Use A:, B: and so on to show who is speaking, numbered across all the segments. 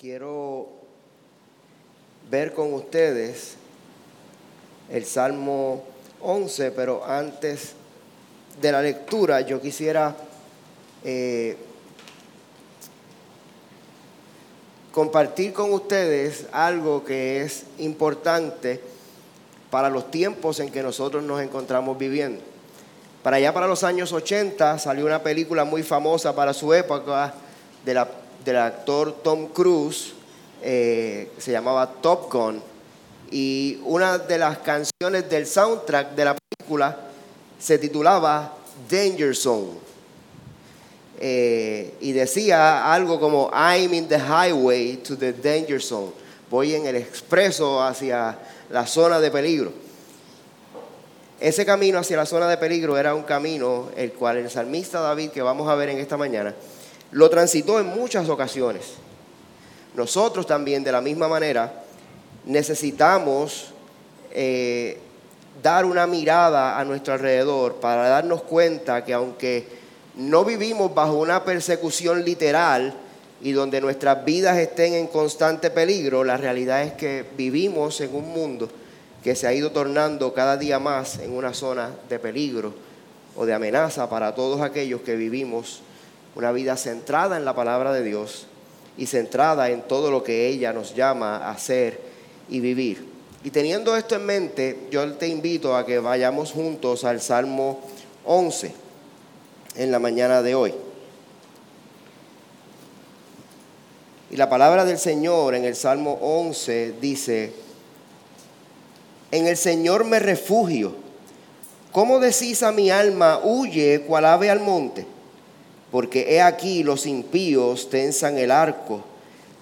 A: quiero ver con ustedes el Salmo 11, pero antes de la lectura yo quisiera eh, compartir con ustedes algo que es importante para los tiempos en que nosotros nos encontramos viviendo. Para allá, para los años 80, salió una película muy famosa para su época de la del actor Tom Cruise, eh, se llamaba Top Gun, y una de las canciones del soundtrack de la película se titulaba Danger Zone. Eh, y decía algo como I'm in the highway to the danger zone. Voy en el expreso hacia la zona de peligro. Ese camino hacia la zona de peligro era un camino el cual el salmista David, que vamos a ver en esta mañana, lo transitó en muchas ocasiones. Nosotros también, de la misma manera, necesitamos eh, dar una mirada a nuestro alrededor para darnos cuenta que aunque no vivimos bajo una persecución literal y donde nuestras vidas estén en constante peligro, la realidad es que vivimos en un mundo que se ha ido tornando cada día más en una zona de peligro o de amenaza para todos aquellos que vivimos una vida centrada en la palabra de Dios y centrada en todo lo que ella nos llama a hacer y vivir. Y teniendo esto en mente, yo te invito a que vayamos juntos al Salmo 11 en la mañana de hoy. Y la palabra del Señor en el Salmo 11 dice, en el Señor me refugio. ¿Cómo decís a mi alma, huye cual ave al monte? Porque he aquí los impíos tensan el arco,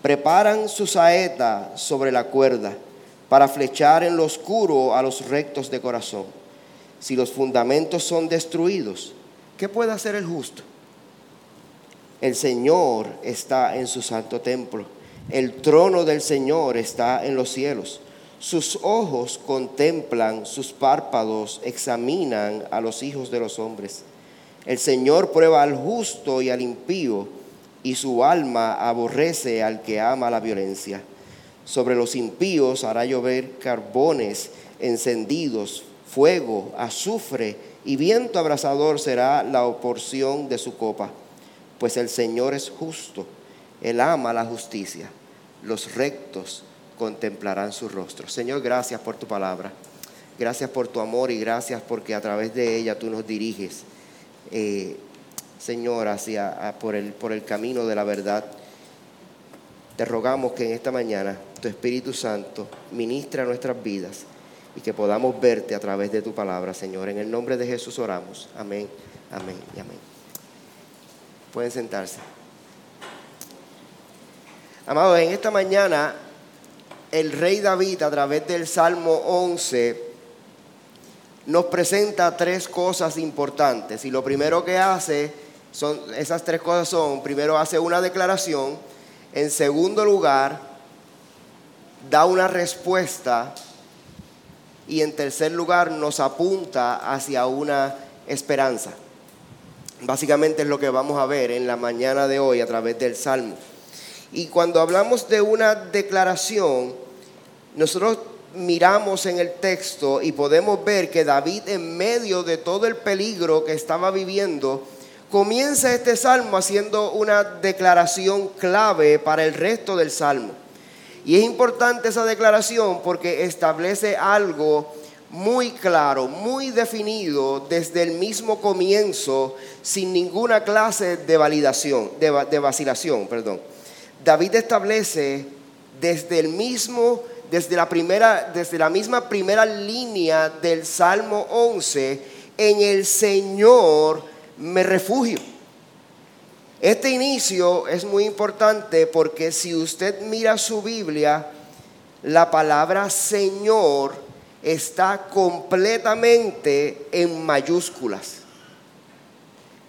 A: preparan su saeta sobre la cuerda para flechar en lo oscuro a los rectos de corazón. Si los fundamentos son destruidos, ¿qué puede hacer el justo? El Señor está en su santo templo, el trono del Señor está en los cielos. Sus ojos contemplan, sus párpados examinan a los hijos de los hombres. El Señor prueba al justo y al impío, y su alma aborrece al que ama la violencia. Sobre los impíos hará llover carbones encendidos, fuego, azufre y viento abrasador será la porción de su copa. Pues el Señor es justo, Él ama la justicia. Los rectos contemplarán su rostro. Señor, gracias por tu palabra. Gracias por tu amor y gracias porque a través de ella tú nos diriges eh, Señor, hacia, por, el, por el camino de la verdad. Te rogamos que en esta mañana tu Espíritu Santo ministre a nuestras vidas y que podamos verte a través de tu palabra, Señor. En el nombre de Jesús oramos. Amén, amén y amén. Pueden sentarse. Amados, en esta mañana el rey David a través del Salmo 11 nos presenta tres cosas importantes. Y lo primero que hace, son, esas tres cosas son, primero hace una declaración, en segundo lugar, da una respuesta y en tercer lugar nos apunta hacia una esperanza. Básicamente es lo que vamos a ver en la mañana de hoy a través del Salmo. Y cuando hablamos de una declaración, nosotros miramos en el texto y podemos ver que David en medio de todo el peligro que estaba viviendo, comienza este salmo haciendo una declaración clave para el resto del salmo. Y es importante esa declaración porque establece algo muy claro, muy definido desde el mismo comienzo, sin ninguna clase de validación, de, vacilación, perdón. David establece desde el mismo desde la, primera, desde la misma primera línea del Salmo 11, en el Señor me refugio. Este inicio es muy importante porque si usted mira su Biblia, la palabra Señor está completamente en mayúsculas.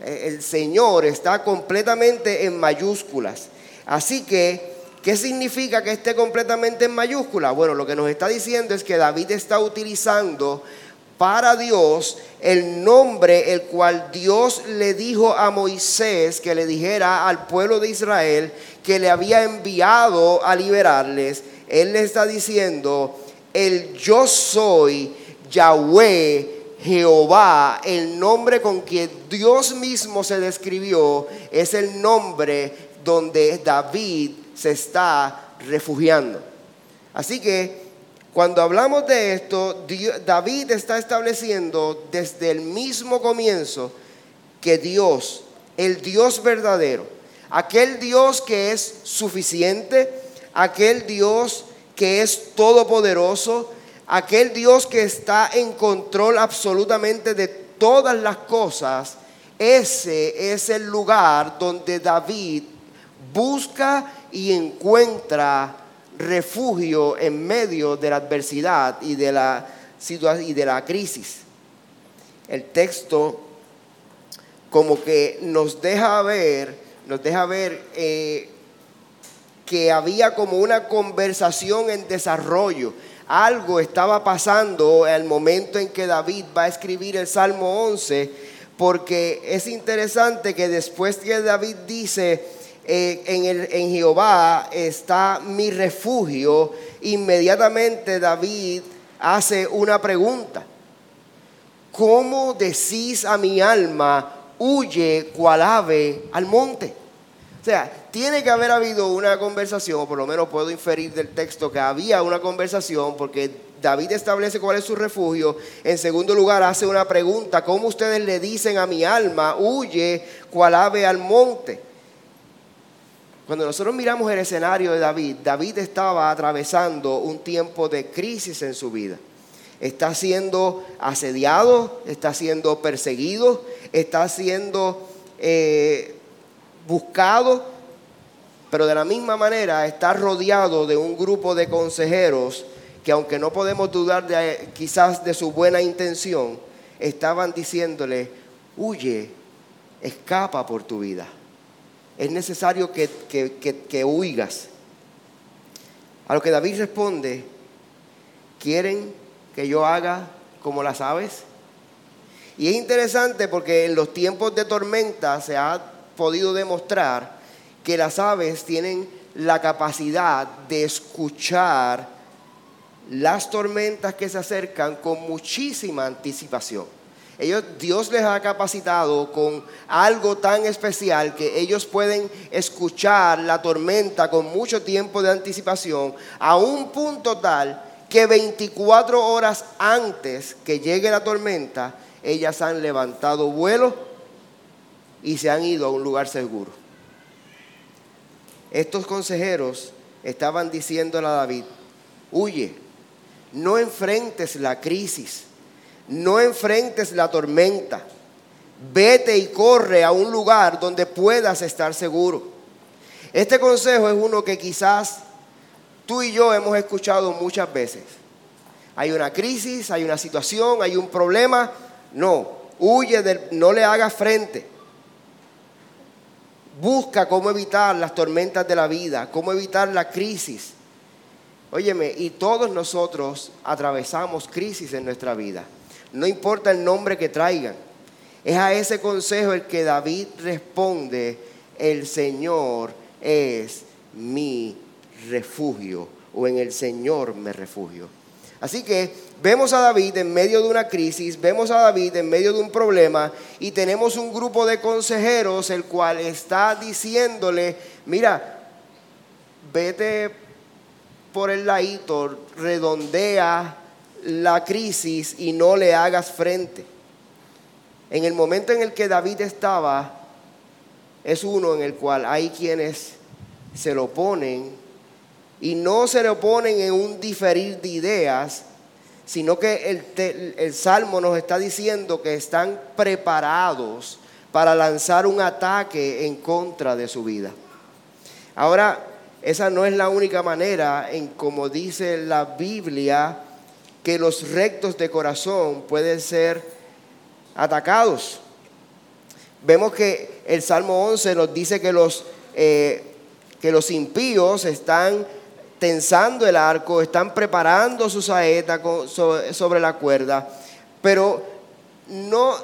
A: El Señor está completamente en mayúsculas. Así que ¿Qué significa que esté completamente en mayúscula? Bueno, lo que nos está diciendo es que David está utilizando para Dios el nombre el cual Dios le dijo a Moisés que le dijera al pueblo de Israel que le había enviado a liberarles. Él le está diciendo, el yo soy Yahweh Jehová, el nombre con que Dios mismo se describió, es el nombre donde David se está refugiando. Así que cuando hablamos de esto, David está estableciendo desde el mismo comienzo que Dios, el Dios verdadero, aquel Dios que es suficiente, aquel Dios que es todopoderoso, aquel Dios que está en control absolutamente de todas las cosas, ese es el lugar donde David busca y encuentra refugio en medio de la adversidad y de la, y de la crisis. El texto como que nos deja ver, nos deja ver eh, que había como una conversación en desarrollo. Algo estaba pasando al momento en que David va a escribir el Salmo 11, porque es interesante que después que David dice, eh, en, el, en Jehová está mi refugio, inmediatamente David hace una pregunta. ¿Cómo decís a mi alma, huye cual ave al monte? O sea, tiene que haber habido una conversación, o por lo menos puedo inferir del texto que había una conversación, porque David establece cuál es su refugio. En segundo lugar, hace una pregunta, ¿cómo ustedes le dicen a mi alma, huye cual ave al monte? Cuando nosotros miramos el escenario de David, David estaba atravesando un tiempo de crisis en su vida. Está siendo asediado, está siendo perseguido, está siendo eh, buscado, pero de la misma manera está rodeado de un grupo de consejeros que aunque no podemos dudar quizás de su buena intención, estaban diciéndole, huye, escapa por tu vida es necesario que, que, huigas. A lo que David responde, ¿quieren que yo haga como las aves? Y es interesante porque en los tiempos de tormenta se ha podido demostrar que las aves tienen la capacidad de escuchar las tormentas que se acercan con muchísima anticipación. Ellos, Dios les ha capacitado con algo tan especial que ellos pueden escuchar la tormenta con mucho tiempo de anticipación a un punto tal que 24 horas antes que llegue la tormenta, ellas han levantado vuelo y se han ido a un lugar seguro. Estos consejeros estaban diciéndole a David, huye, no enfrentes la crisis no enfrentes la tormenta. Vete y corre a un lugar donde puedas estar seguro. Este consejo es uno que quizás tú y yo hemos escuchado muchas veces. Hay una crisis, hay una situación, hay un problema. No, huye, del, no le hagas frente. Busca cómo evitar las tormentas de la vida, cómo evitar la crisis. Óyeme, y todos nosotros atravesamos crisis en nuestra vida. No importa el nombre que traigan. Es a ese consejo el que David responde, el Señor es mi refugio o en el Señor me refugio. Así que vemos a David en medio de una crisis, vemos a David en medio de un problema y tenemos un grupo de consejeros el cual está diciéndole, mira, vete por el ladito, redondea la crisis y no le hagas frente. En el momento en el que David estaba, es uno en el cual hay quienes se lo oponen y no se lo oponen en un diferir de ideas, sino que el, el Salmo nos está diciendo que están preparados para lanzar un ataque en contra de su vida. Ahora, esa no es la única manera en como dice la Biblia, que los rectos de corazón pueden ser atacados. Vemos que el Salmo 11 nos dice que los, eh, que los impíos están tensando el arco, están preparando su saeta sobre la cuerda, Pero no,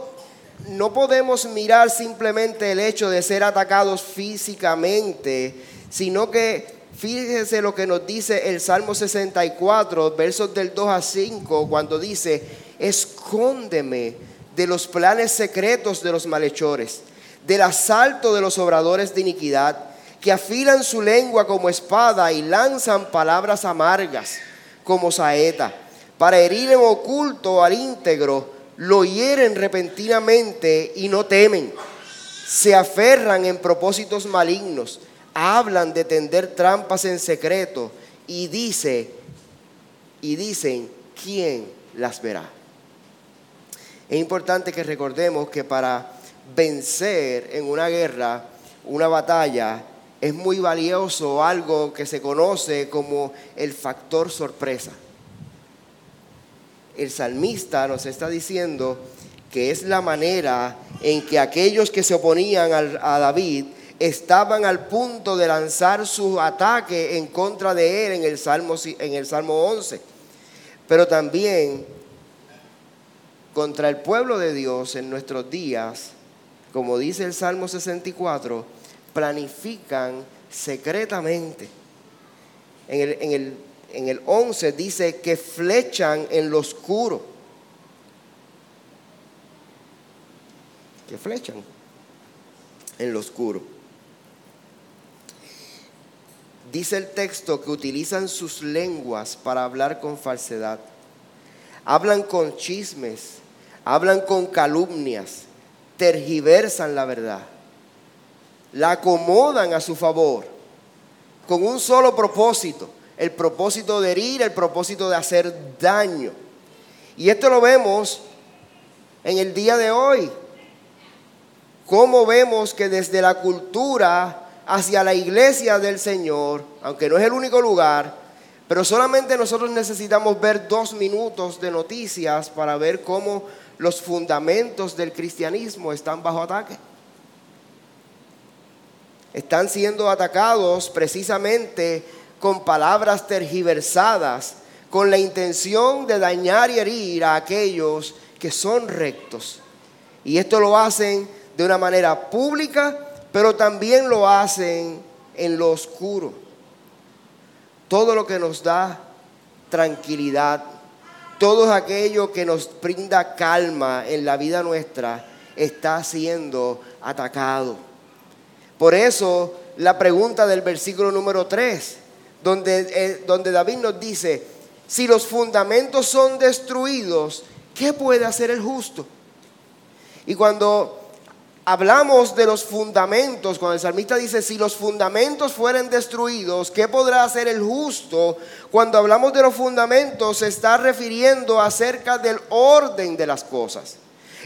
A: no podemos mirar simplemente el hecho de ser atacados físicamente, sino que fíjese lo que nos dice el Salmo 64, versos del 2 a 5, cuando dice, escóndeme de los planes secretos de los malhechores, del asalto de los obradores de iniquidad, que afilan su lengua como espada y lanzan palabras amargas como saeta, para herir en oculto al íntegro lo hieren repentinamente y no temen. Se aferran en propósitos malignos, hablan de tender trampas en secreto y dice y dicen quién las verá. Es importante que recordemos que para vencer en una guerra, una batalla, es muy valioso algo que se conoce como el factor sorpresa el salmista nos está diciendo que es la manera en que aquellos que se oponían a David estaban al punto de lanzar su ataque en contra de él en el Salmo, en el Salmo 11. Pero también contra el pueblo de Dios en nuestros días, como dice el Salmo 64, planifican secretamente. En el, en el en el 11 dice que flechan en lo oscuro. Que flechan en lo oscuro. Dice el texto que utilizan sus lenguas para hablar con falsedad. Hablan con chismes, hablan con calumnias, tergiversan la verdad, la acomodan a su favor con un solo propósito, el propósito de herir, el propósito de hacer daño. Y esto lo vemos en el día de hoy. Cómo vemos que desde la cultura hacia la iglesia del Señor, aunque no es el único lugar, pero solamente nosotros necesitamos ver dos minutos de noticias para ver cómo los fundamentos del cristianismo están bajo ataque. Están siendo atacados precisamente con palabras tergiversadas, con la intención de dañar y herir a aquellos que son rectos. Y esto lo hacen de una manera pública, pero también lo hacen en lo oscuro. Todo lo que nos da tranquilidad, todo aquello que nos brinda calma en la vida nuestra, está siendo atacado. Por eso la pregunta del versículo número 3, donde, eh, donde David nos dice, si los fundamentos son destruidos, ¿qué puede hacer el justo? Y cuando hablamos de los fundamentos, cuando el salmista dice, si los fundamentos fueren destruidos, ¿qué podrá hacer el justo? Cuando hablamos de los fundamentos, se está refiriendo acerca del orden de las cosas.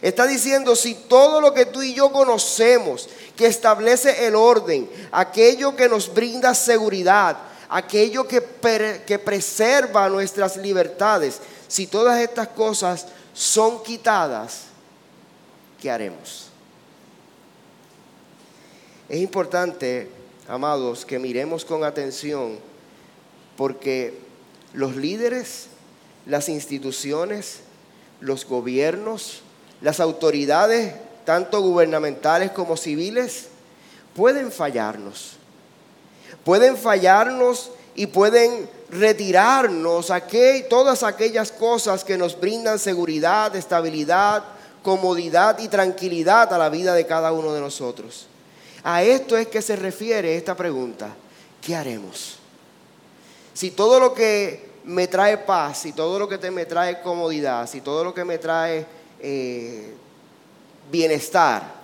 A: Está diciendo, si todo lo que tú y yo conocemos, que establece el orden, aquello que nos brinda seguridad, aquello que, que preserva nuestras libertades, si todas estas cosas son quitadas, ¿qué haremos? Es importante, amados, que miremos con atención porque los líderes, las instituciones, los gobiernos, las autoridades, tanto gubernamentales como civiles, pueden fallarnos pueden fallarnos y pueden retirarnos todas aquellas cosas que nos brindan seguridad, estabilidad, comodidad y tranquilidad a la vida de cada uno de nosotros. A esto es que se refiere esta pregunta. ¿Qué haremos? Si todo lo que me trae paz, si todo lo que me trae comodidad, si todo lo que me trae eh, bienestar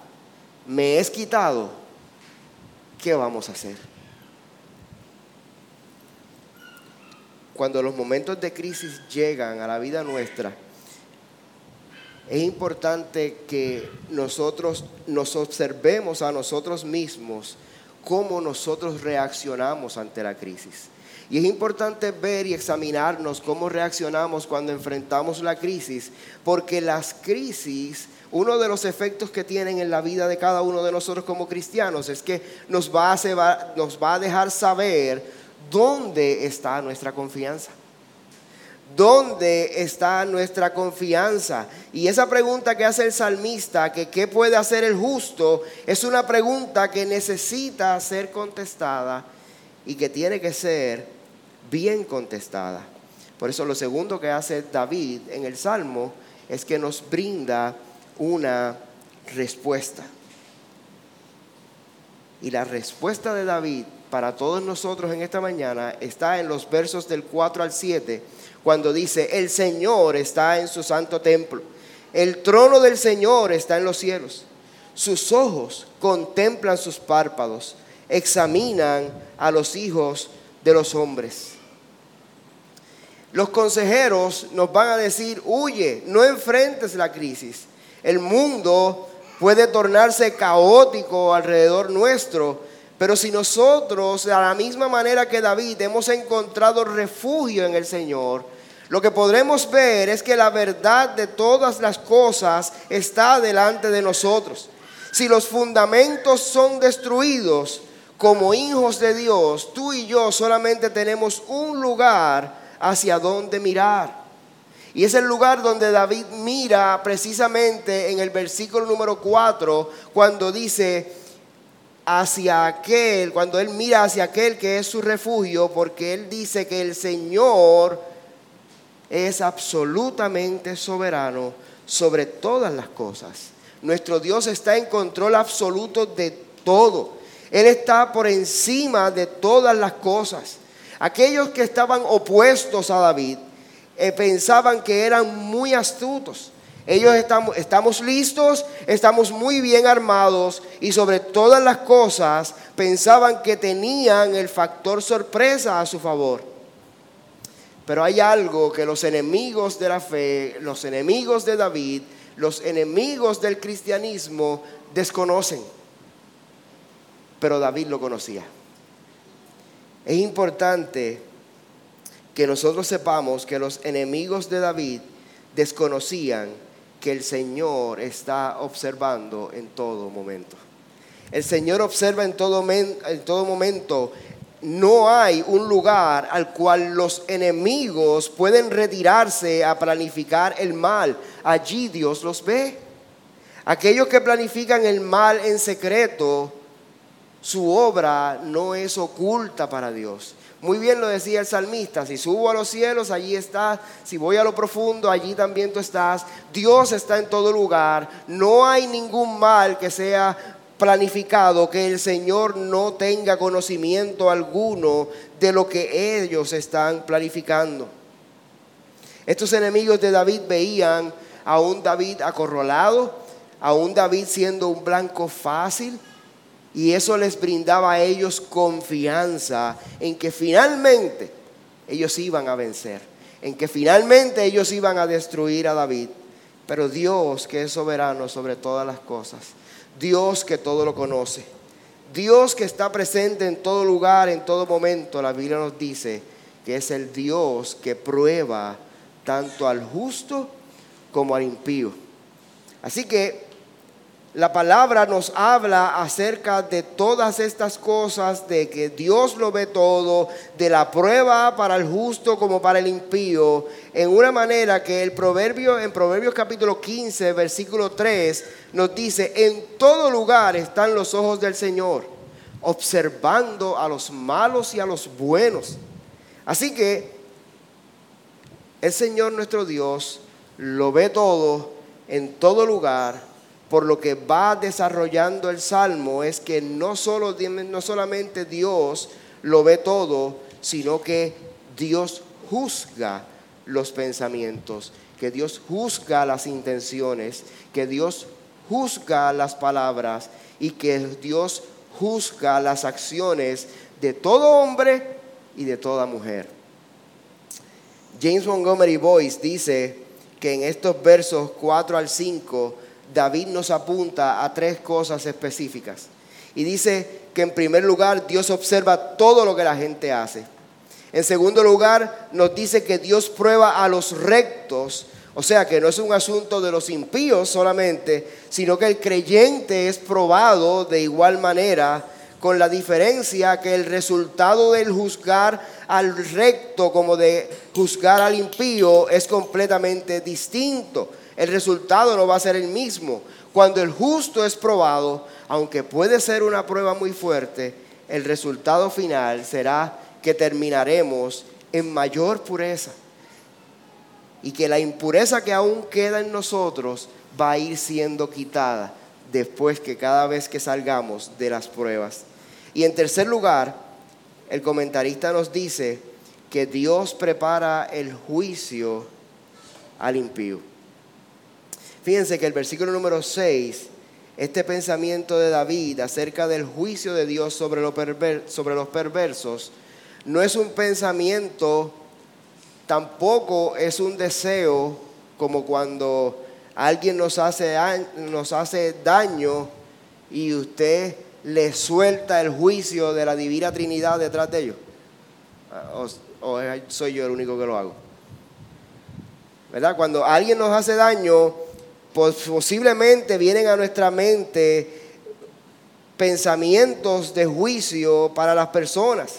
A: me es quitado, ¿qué vamos a hacer? cuando los momentos de crisis llegan a la vida nuestra, es importante que nosotros nos observemos a nosotros mismos cómo nosotros reaccionamos ante la crisis. Y es importante ver y examinarnos cómo reaccionamos cuando enfrentamos la crisis, porque las crisis, uno de los efectos que tienen en la vida de cada uno de nosotros como cristianos es que nos va a, nos va a dejar saber ¿Dónde está nuestra confianza? ¿Dónde está nuestra confianza? Y esa pregunta que hace el salmista, que qué puede hacer el justo, es una pregunta que necesita ser contestada y que tiene que ser bien contestada. Por eso lo segundo que hace David en el Salmo es que nos brinda una respuesta. Y la respuesta de David para todos nosotros en esta mañana está en los versos del 4 al 7, cuando dice, el Señor está en su santo templo, el trono del Señor está en los cielos, sus ojos contemplan sus párpados, examinan a los hijos de los hombres. Los consejeros nos van a decir, huye, no enfrentes la crisis. El mundo puede tornarse caótico alrededor nuestro, pero si nosotros, de la misma manera que David, hemos encontrado refugio en el Señor, lo que podremos ver es que la verdad de todas las cosas está delante de nosotros. Si los fundamentos son destruidos, como hijos de Dios, tú y yo solamente tenemos un lugar hacia donde mirar. Y es el lugar donde David mira precisamente en el versículo número 4, cuando dice, hacia aquel, cuando él mira hacia aquel que es su refugio, porque él dice que el Señor es absolutamente soberano sobre todas las cosas. Nuestro Dios está en control absoluto de todo. Él está por encima de todas las cosas. Aquellos que estaban opuestos a David eh, pensaban que eran muy astutos. Ellos estamos, estamos listos, estamos muy bien armados y sobre todas las cosas pensaban que tenían el factor sorpresa a su favor. Pero hay algo que los enemigos de la fe, los enemigos de David, los enemigos del cristianismo desconocen. Pero David lo conocía. Es importante que nosotros sepamos que los enemigos de David desconocían que el Señor está observando en todo momento. El Señor observa en todo, en todo momento no hay un lugar al cual los enemigos pueden retirarse a planificar el mal. Allí Dios los ve. Aquellos que planifican el mal en secreto, su obra no es oculta para Dios. Muy bien lo decía el salmista, si subo a los cielos, allí estás, si voy a lo profundo, allí también tú estás. Dios está en todo lugar, no hay ningún mal que sea planificado que el Señor no tenga conocimiento alguno de lo que ellos están planificando. Estos enemigos de David veían a un David acorralado, a un David siendo un blanco fácil, y eso les brindaba a ellos confianza en que finalmente ellos iban a vencer, en que finalmente ellos iban a destruir a David. Pero Dios, que es soberano sobre todas las cosas, Dios que todo lo conoce, Dios que está presente en todo lugar, en todo momento. La Biblia nos dice que es el Dios que prueba tanto al justo como al impío. Así que la palabra nos habla acerca de todas estas cosas, de que Dios lo ve todo, de la prueba para el justo como para el impío, en una manera que el proverbio, en Proverbios capítulo 15, versículo 3, nos dice, en todo lugar están los ojos del Señor, observando a los malos y a los buenos. Así que el Señor nuestro Dios lo ve todo, en todo lugar, por lo que va desarrollando el Salmo es que no, solo, no solamente Dios lo ve todo, sino que Dios juzga los pensamientos, que Dios juzga las intenciones, que Dios juzga las palabras y que Dios juzga las acciones de todo hombre y de toda mujer. James Montgomery Boyce dice que en estos versos 4 al 5 David nos apunta a tres cosas específicas. Y dice que en primer lugar Dios observa todo lo que la gente hace. En segundo lugar nos dice que Dios prueba a los rectos, o sea que no es un asunto de los impíos solamente, sino que el creyente es probado de igual manera con la diferencia que el resultado del juzgar al recto como de juzgar al impío es completamente distinto. El resultado no va a ser el mismo. Cuando el justo es probado, aunque puede ser una prueba muy fuerte, el resultado final será que terminaremos en mayor pureza. Y que la impureza que aún queda en nosotros va a ir siendo quitada después que cada vez que salgamos de las pruebas. Y en tercer lugar, el comentarista nos dice que Dios prepara el juicio al impío. Fíjense que el versículo número 6, este pensamiento de David acerca del juicio de Dios sobre, los perversos, no es un pensamiento, tampoco es un deseo como cuando alguien nos hace, daño y usted le suelta el juicio de la divina Trinidad detrás de ellos? Ah, ¿O, soy yo el único que lo hago? ¿Verdad? Cuando alguien nos hace daño, posiblemente vienen a nuestra mente pensamientos de juicio para las personas.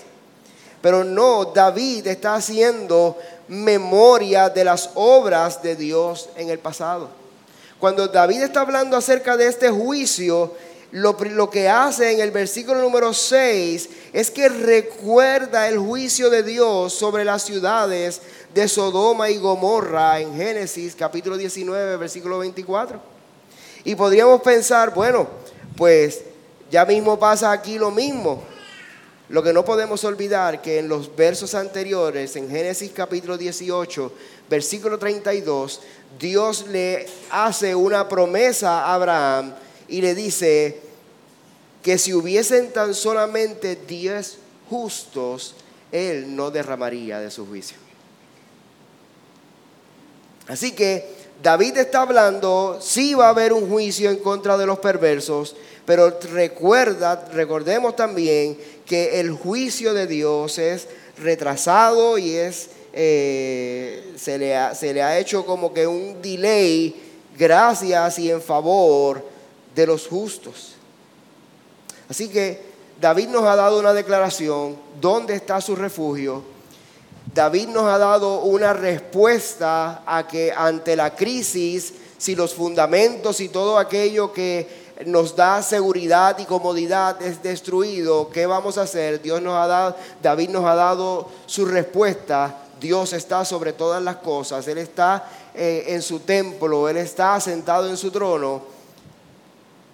A: Pero no, David está haciendo memoria de las obras de Dios en el pasado. Cuando David está hablando acerca de este juicio, lo, que hace en el versículo número 6 es que recuerda el juicio de Dios sobre las ciudades de Sodoma y Gomorra en Génesis capítulo 19, versículo 24. Y podríamos pensar, bueno, pues ya mismo pasa aquí lo mismo. Lo que no podemos olvidar que en los versos anteriores, en Génesis capítulo 18, versículo 32, Dios le hace una promesa a Abraham y le dice que si hubiesen tan solamente diez justos, Él no derramaría de su juicio. Así que David está hablando, sí va a haber un juicio en contra de los perversos, pero recuerda, recordemos también que el juicio de Dios es retrasado y es, eh, se, le se le ha hecho como que un delay gracias y en favor de los justos. Así que David nos ha dado una declaración, ¿dónde está su refugio? David nos ha dado una respuesta a que ante la crisis, si los fundamentos y todo aquello que nos da seguridad y comodidad es destruido, ¿qué vamos a hacer? Dios nos ha dado, David nos ha dado su respuesta. Dios está sobre todas las cosas, Él está eh, en su templo, Él está sentado en su trono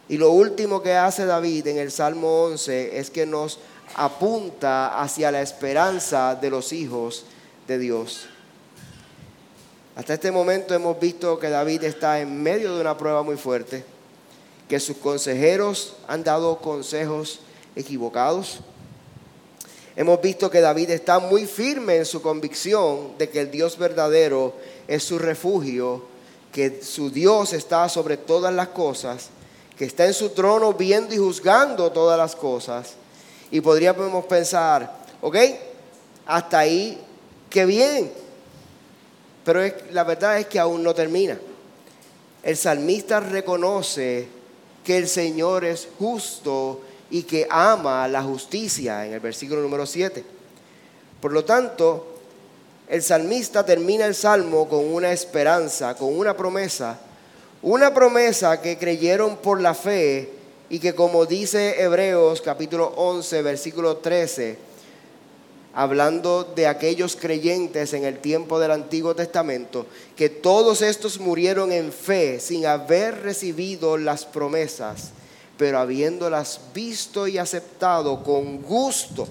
A: y lo último que hace David en el Salmo 11 es que nos apunta hacia la esperanza de los hijos de Dios. Hasta este momento hemos visto que David está en medio de una prueba muy fuerte, que sus consejeros han dado consejos equivocados. Hemos visto que David está muy firme en su convicción de que el Dios verdadero es su refugio, que su Dios está sobre todas las cosas que está en su trono viendo y juzgando todas las cosas. Y podríamos pensar, ok, hasta ahí, qué bien. Pero la verdad es que aún no termina. El salmista reconoce que el Señor es justo y que ama la justicia en el versículo número 7. Por lo tanto, el salmista termina el salmo con una esperanza, con una promesa una promesa que creyeron por la fe y que como dice Hebreos capítulo 11, versículo 13, hablando de aquellos creyentes en el tiempo del Antiguo Testamento, que todos estos murieron en fe sin haber recibido las promesas, pero habiéndolas visto y aceptado con gusto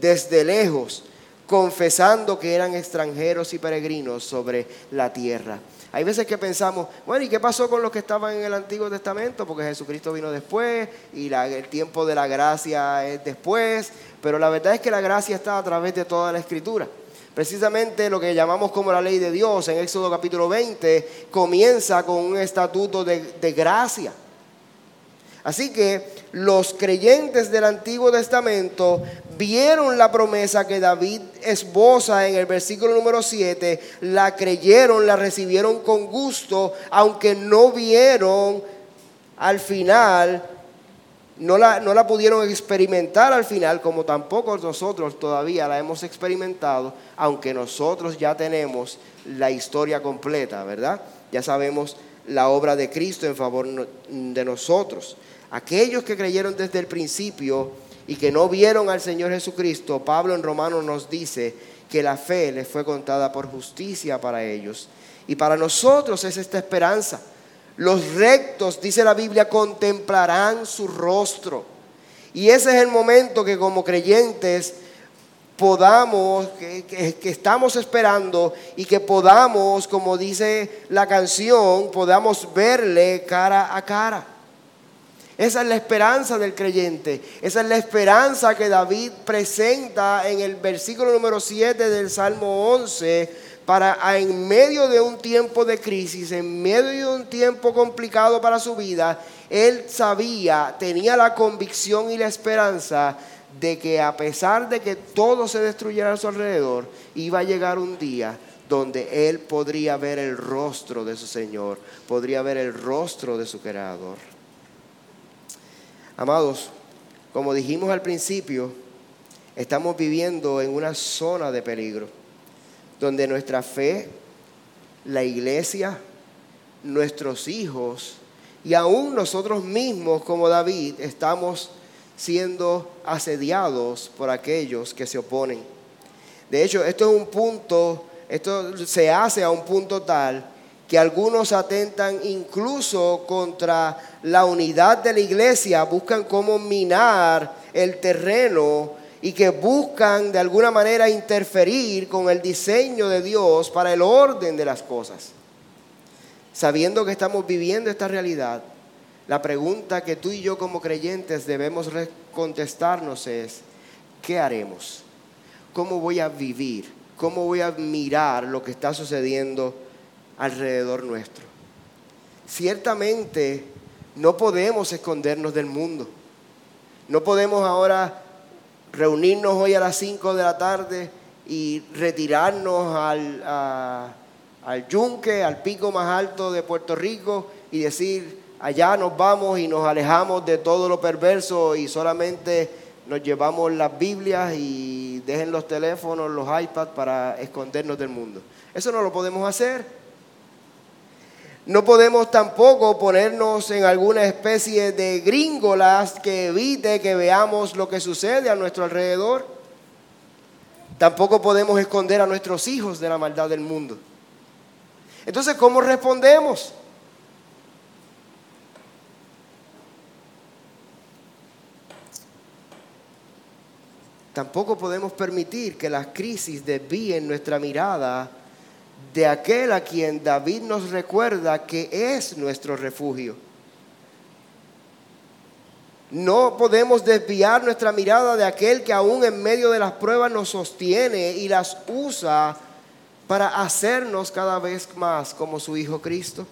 A: desde lejos, confesando que eran extranjeros y peregrinos sobre la tierra. Hay veces que pensamos, bueno, ¿y qué pasó con los que estaban en el Antiguo Testamento? Porque Jesucristo vino después y el tiempo de la gracia es después, pero la verdad es que la gracia está a través de toda la Escritura. Precisamente lo que llamamos como la ley de Dios en Éxodo capítulo 20 comienza con un estatuto de, de gracia. Así que los creyentes del Antiguo Testamento vieron la promesa que David esboza en el versículo número 7, la creyeron, la recibieron con gusto, aunque no vieron al final no la, no la pudieron experimentar al final, como tampoco nosotros todavía la hemos experimentado, aunque nosotros ya tenemos la historia completa, ¿verdad? Ya sabemos la obra de Cristo en favor de nosotros. Aquellos que creyeron desde el principio y que no vieron al Señor Jesucristo, Pablo en Romanos nos dice que la fe les fue contada por justicia para ellos. Y para nosotros es esta esperanza. Los rectos, dice la Biblia, contemplarán su rostro. Y ese es el momento que como creyentes podamos, que, que, estamos esperando y que podamos, como dice la canción, podamos verle cara a cara. Esa es la esperanza del creyente. Esa es la esperanza que David presenta en el versículo número 7 del Salmo 11 para en medio de un tiempo de crisis, en medio de un tiempo complicado para su vida, él sabía, tenía la convicción y la esperanza de que a pesar de que todo se destruyera a su alrededor, iba a llegar un día donde él podría ver el rostro de su Señor, podría ver el rostro de su Creador. Amados, como dijimos al principio, estamos viviendo en una zona de peligro, donde nuestra fe, la iglesia, nuestros hijos y aún nosotros mismos como David estamos siendo asediados por aquellos que se oponen. De hecho, esto es un punto, esto se hace a un punto tal que algunos atentan incluso contra la unidad de la iglesia, buscan cómo minar el terreno y que buscan de alguna manera interferir con el diseño de Dios para el orden de las cosas. Sabiendo que estamos viviendo esta realidad, la pregunta que tú y yo como creyentes debemos contestarnos es, ¿qué haremos? ¿Cómo voy a vivir? ¿Cómo voy a mirar lo que está sucediendo? Alrededor nuestro. Ciertamente no podemos escondernos del mundo. No podemos ahora reunirnos hoy a las 5 de la tarde y retirarnos al, al yunque, al pico más alto de Puerto Rico y decir, allá nos vamos y nos alejamos de todo lo perverso y solamente nos llevamos las Biblias y dejen los teléfonos, los iPads para escondernos del mundo. Eso no lo podemos hacer. No podemos tampoco ponernos en alguna especie de gringolas que evite que veamos lo que sucede a nuestro alrededor. Tampoco podemos esconder a nuestros hijos de la maldad del mundo. Entonces, ¿cómo respondemos? Tampoco podemos permitir que las crisis desvíen nuestra mirada de aquel a quien David nos recuerda que es nuestro refugio. No podemos desviar nuestra mirada de aquel que aún en medio de las pruebas nos sostiene y las usa para hacernos cada vez más como su Hijo Cristo.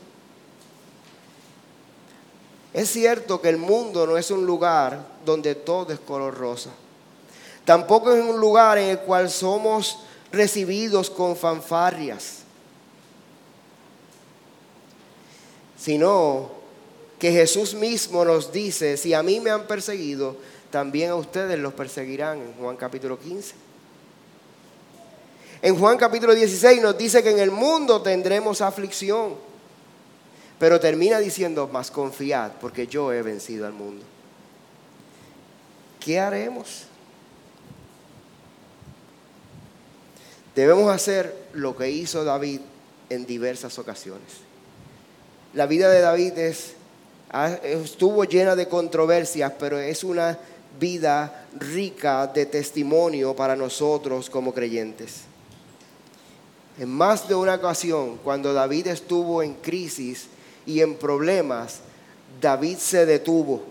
A: Es cierto que el mundo no es un lugar donde todo es color rosa. Tampoco es un lugar en el cual somos recibidos con fanfarrias. Sino que Jesús mismo nos dice, si a mí me han perseguido, también a ustedes los perseguirán en Juan capítulo 15. En Juan capítulo 16 nos dice que en el mundo tendremos aflicción, pero termina diciendo, más confiad, porque yo he vencido al mundo. ¿Qué haremos? Debemos hacer lo que hizo David en diversas ocasiones. La vida de David estuvo llena de controversias, pero es una vida rica de testimonio para nosotros como creyentes. En más de una ocasión, cuando David estuvo en crisis y en problemas, David se detuvo.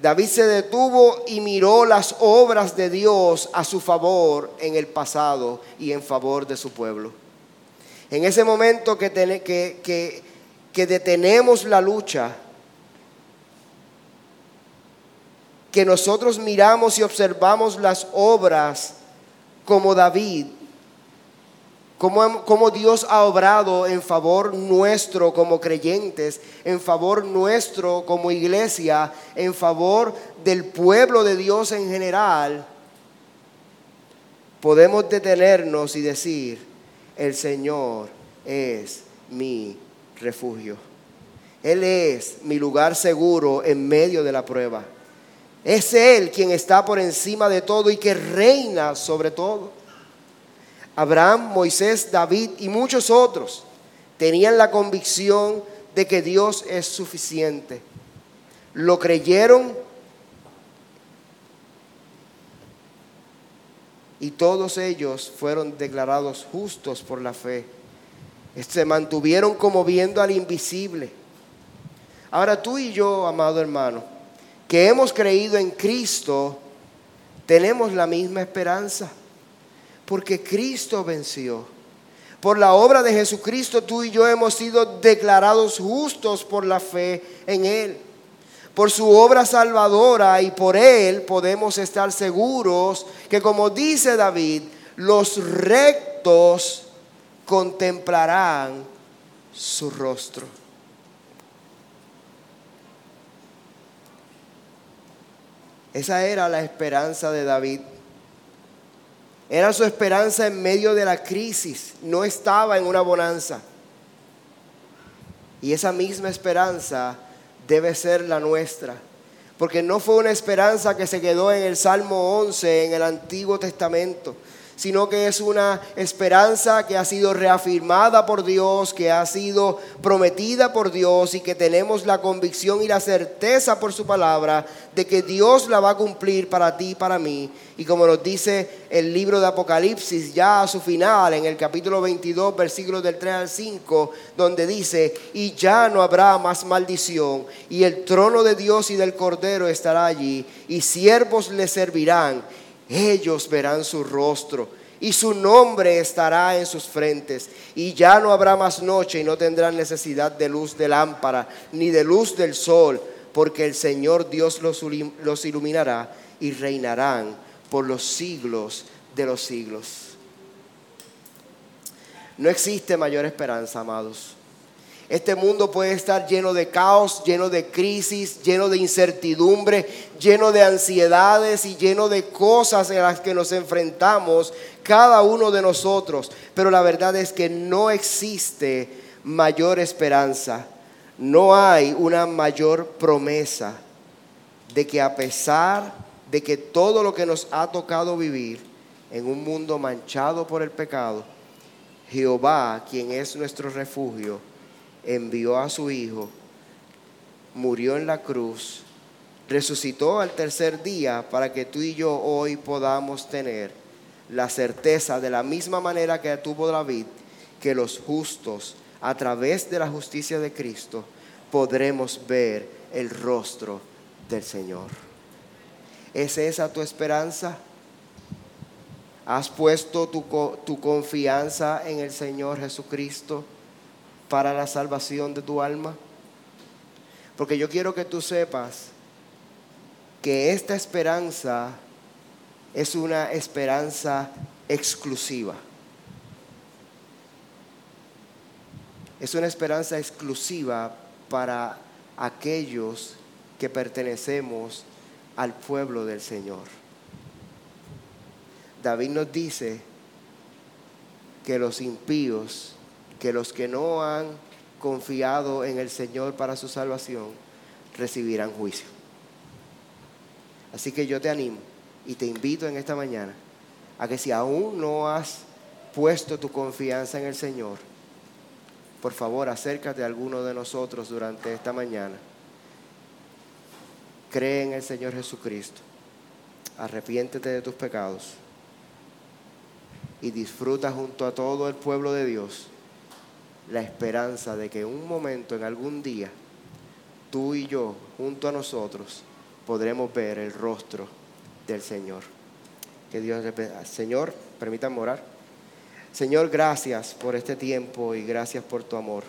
A: David se detuvo y miró las obras de Dios a su favor en el pasado y en favor de su pueblo. En ese momento que, que, que detenemos la lucha, que nosotros miramos y observamos las obras como David, cómo, Dios ha obrado en favor nuestro como creyentes, en favor nuestro como iglesia, en favor del pueblo de Dios en general, podemos detenernos y decir, el Señor es mi refugio. Él es mi lugar seguro en medio de la prueba. Es Él quien está por encima de todo y que reina sobre todo. Abraham, Moisés, David y muchos otros tenían la convicción de que Dios es suficiente. Lo creyeron y todos ellos fueron declarados justos por la fe. Se mantuvieron como viendo al invisible. Ahora tú y yo, amado hermano, que hemos creído en Cristo, tenemos la misma esperanza. Porque Cristo venció. Por la obra de Jesucristo tú y yo hemos sido declarados justos por la fe en Él. Por su obra salvadora y por Él podemos estar seguros que como dice David, los rectos contemplarán su rostro. Esa era la esperanza de David. Era su esperanza en medio de la crisis, no estaba en una bonanza. Y esa misma esperanza debe ser la nuestra, porque no fue una esperanza que se quedó en el Salmo 11, en el Antiguo Testamento, sino que es una esperanza que ha sido reafirmada por Dios, que ha sido prometida por Dios y que tenemos la convicción y la certeza por su palabra de que Dios la va a cumplir para ti y para mí. Y como nos dice el libro de Apocalipsis ya a su final, en el capítulo 22, versículos del 3 al 5, donde dice, y ya no habrá más maldición, y el trono de Dios y del Cordero estará allí, y siervos le servirán ellos verán su rostro y su nombre estará en sus frentes. Y ya no habrá más noche y no tendrán necesidad de luz de lámpara ni de luz del sol, porque el Señor Dios los, iluminará y reinarán por los siglos de los siglos. No existe mayor esperanza, amados. Este mundo puede estar lleno de caos, lleno de crisis, lleno de incertidumbre, lleno de ansiedades y lleno de cosas en las que nos enfrentamos cada uno de nosotros. Pero la verdad es que no existe mayor esperanza, no hay una mayor promesa de que a pesar de que todo lo que nos ha tocado vivir en un mundo manchado por el pecado, Jehová, quien es nuestro refugio, envió a su Hijo, murió en la cruz, resucitó al tercer día para que tú y yo hoy podamos tener la certeza de la misma manera que tuvo David, que los justos a través de la justicia de Cristo podremos ver el rostro del Señor. ¿Es esa tu esperanza? ¿Has puesto tu, tu confianza en el Señor Jesucristo? Para la salvación de tu alma? Porque yo quiero que tú sepas que esta esperanza es una esperanza exclusiva. Es una esperanza exclusiva para aquellos que pertenecemos al pueblo del Señor. David nos dice que los impíos que los que no han confiado en el Señor para su salvación recibirán juicio. Así que yo te animo y te invito en esta mañana a que si aún no has puesto tu confianza en el Señor, por favor acércate a alguno de nosotros durante esta mañana. Cree en el Señor Jesucristo. Arrepiéntete de tus pecados y disfruta junto a todo el pueblo de Dios la esperanza de que un momento, en algún día, tú y yo, junto a nosotros, podremos ver el rostro del Señor. Que Dios Señor, permítanme orar. Señor, gracias por este tiempo y gracias por tu amor.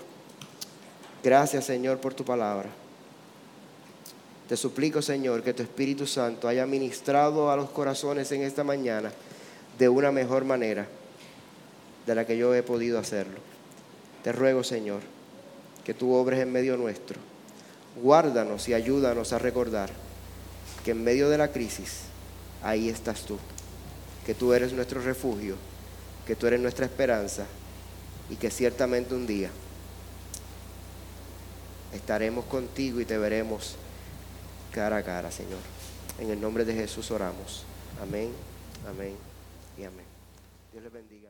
A: Gracias, Señor, por tu palabra. Te suplico, Señor, que tu Espíritu Santo haya ministrado a los corazones en esta mañana de una mejor manera. de la que yo he podido hacerlo. Te ruego, Señor, que tú obres en medio nuestro. Guárdanos y ayúdanos a recordar que en medio de la crisis, ahí estás tú, que tú eres nuestro refugio, que tú eres nuestra esperanza y que ciertamente un día estaremos contigo y te veremos cara a cara, Señor. En el nombre de Jesús oramos. Amén, amén y amén. Dios les bendiga.